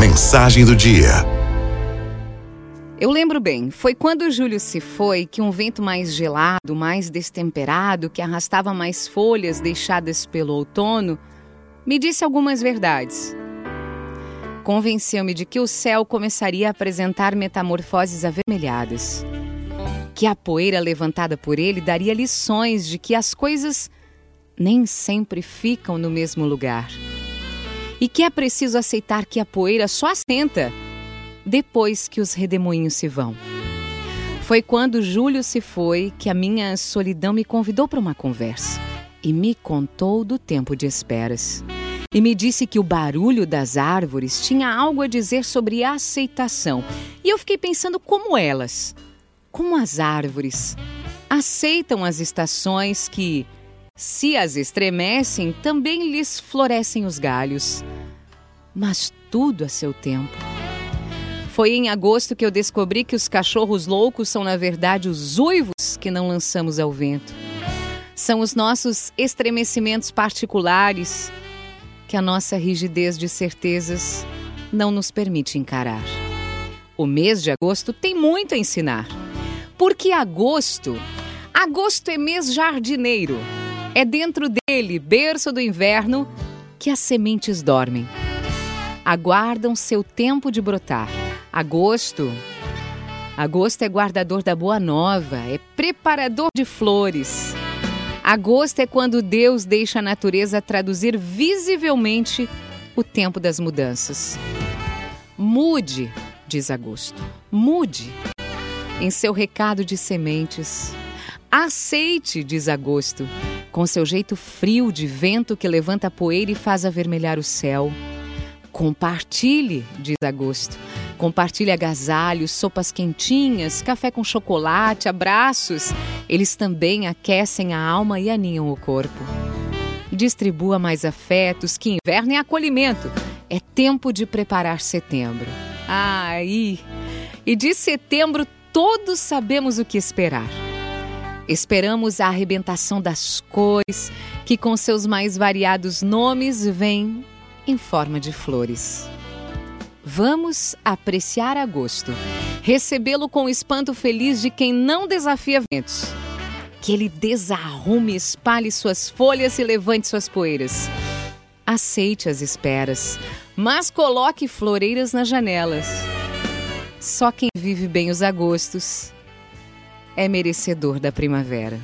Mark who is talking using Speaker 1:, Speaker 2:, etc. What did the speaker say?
Speaker 1: Mensagem do dia.
Speaker 2: Eu lembro bem, foi quando Júlio se foi que um vento mais gelado, mais destemperado, que arrastava mais folhas deixadas pelo outono, me disse algumas verdades. Convenceu-me de que o céu começaria a apresentar metamorfoses avermelhadas. Que a poeira levantada por ele daria lições de que as coisas nem sempre ficam no mesmo lugar. E que é preciso aceitar que a poeira só assenta depois que os redemoinhos se vão. Foi quando Júlio se foi que a minha solidão me convidou para uma conversa e me contou do tempo de esperas. E me disse que o barulho das árvores tinha algo a dizer sobre aceitação. E eu fiquei pensando como elas, como as árvores, aceitam as estações que, se as estremecem, também lhes florescem os galhos. Mas tudo a seu tempo. Foi em agosto que eu descobri que os cachorros loucos são, na verdade, os uivos que não lançamos ao vento. São os nossos estremecimentos particulares que a nossa rigidez de certezas não nos permite encarar. O mês de agosto tem muito a ensinar. Porque agosto, agosto é mês jardineiro. É dentro dele, berço do inverno, que as sementes dormem. Aguardam seu tempo de brotar. Agosto. Agosto é guardador da boa nova, é preparador de flores. Agosto é quando Deus deixa a natureza traduzir visivelmente o tempo das mudanças. Mude, diz Agosto, mude em seu recado de sementes. Aceite, diz Agosto, com seu jeito frio de vento que levanta poeira e faz avermelhar o céu. Compartilhe, diz Agosto. Compartilhe agasalhos, sopas quentinhas, café com chocolate, abraços. Eles também aquecem a alma e aninham o corpo. Distribua mais afetos, que inverno é acolhimento. É tempo de preparar setembro. Aí! E de setembro todos sabemos o que esperar. Esperamos a arrebentação das cores, que com seus mais variados nomes vem em forma de flores. Vamos apreciar agosto, recebê-lo com o espanto feliz de quem não desafia ventos. Que ele desarrume, espalhe suas folhas e levante suas poeiras. Aceite as esperas, mas coloque floreiras nas janelas. Só quem vive bem os agostos é merecedor da primavera.